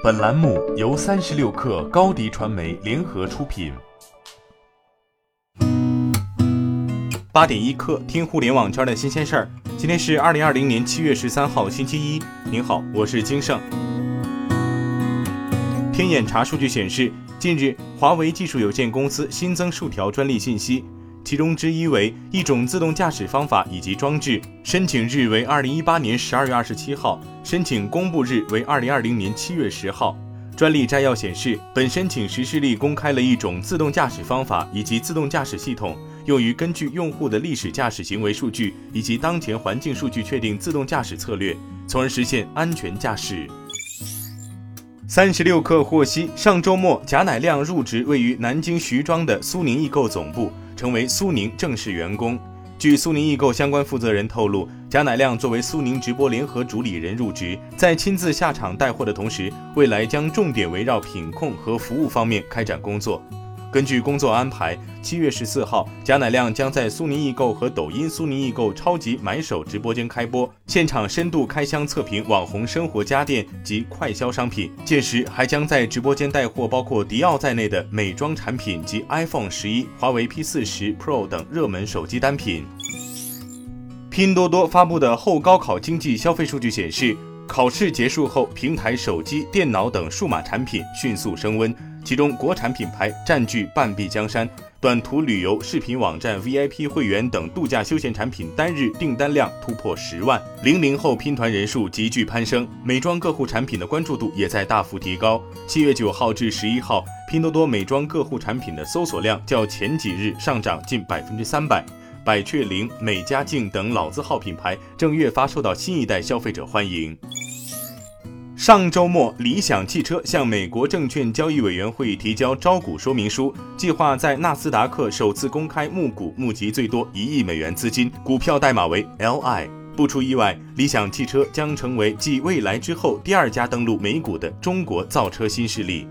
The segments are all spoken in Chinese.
本栏目由三十六氪高低传媒联合出品。八点一刻，听互联网圈的新鲜事儿。今天是二零二零年七月十三号，星期一。您好，我是金盛。天眼查数据显示，近日华为技术有限公司新增数条专利信息。其中之一为一种自动驾驶方法以及装置，申请日为二零一八年十二月二十七号，申请公布日为二零二零年七月十号。专利摘要显示，本申请实施例公开了一种自动驾驶方法以及自动驾驶系统，用于根据用户的历史驾驶行为数据以及当前环境数据确定自动驾驶策略，从而实现安全驾驶。三十六氪获悉，上周末贾乃亮入职位于南京徐庄的苏宁易购总部。成为苏宁正式员工。据苏宁易购相关负责人透露，贾乃亮作为苏宁直播联合主理人入职，在亲自下场带货的同时，未来将重点围绕品控和服务方面开展工作。根据工作安排，七月十四号，贾乃亮将在苏宁易购和抖音苏宁易购超级买手直播间开播，现场深度开箱测评网红生活家电及快销商品。届时还将在直播间带货包括迪奥在内的美妆产品及 iPhone 十一、华为 P 四十 Pro 等热门手机单品。拼多多发布的后高考经济消费数据显示，考试结束后，平台手机、电脑等数码产品迅速升温。其中，国产品牌占据半壁江山，短途旅游、视频网站、VIP 会员等度假休闲产品单日订单量突破十万。零零后拼团人数急剧攀升，美妆各户产品的关注度也在大幅提高。七月九号至十一号，拼多多美妆各户产品的搜索量较前几日上涨近百分之三百。百雀羚、美加净等老字号品牌正越发受到新一代消费者欢迎。上周末，理想汽车向美国证券交易委员会提交招股说明书，计划在纳斯达克首次公开募股，募集最多一亿美元资金，股票代码为 LI。不出意外，理想汽车将成为继蔚来之后第二家登陆美股的中国造车新势力。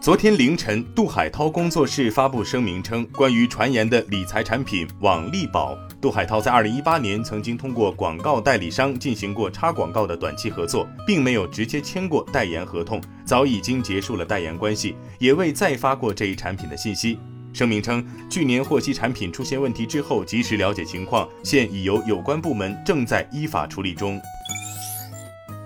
昨天凌晨，杜海涛工作室发布声明称，关于传言的理财产品网利宝，杜海涛在二零一八年曾经通过广告代理商进行过插广告的短期合作，并没有直接签过代言合同，早已经结束了代言关系，也未再发过这一产品的信息。声明称，去年获悉产品出现问题之后，及时了解情况，现已由有关部门正在依法处理中。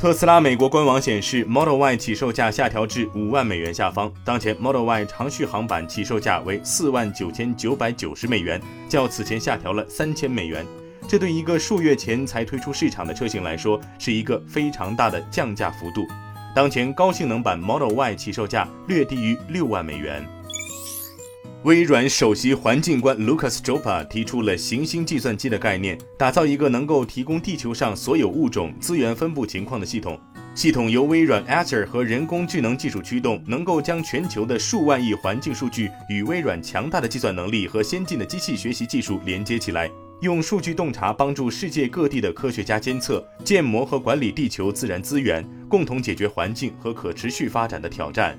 特斯拉美国官网显示，Model Y 起售价下调至五万美元下方。当前 Model Y 长续航版起售价为四万九千九百九十美元，较此前下调了三千美元。这对一个数月前才推出市场的车型来说，是一个非常大的降价幅度。当前高性能版 Model Y 起售价略低于六万美元。微软首席环境官 Lucas j o p a 提出了行星计算机的概念，打造一个能够提供地球上所有物种资源分布情况的系统。系统由微软 Azure 和人工智能技术驱动，能够将全球的数万亿环境数据与微软强大的计算能力和先进的机器学习技术连接起来，用数据洞察帮助世界各地的科学家监测、建模和管理地球自然资源，共同解决环境和可持续发展的挑战。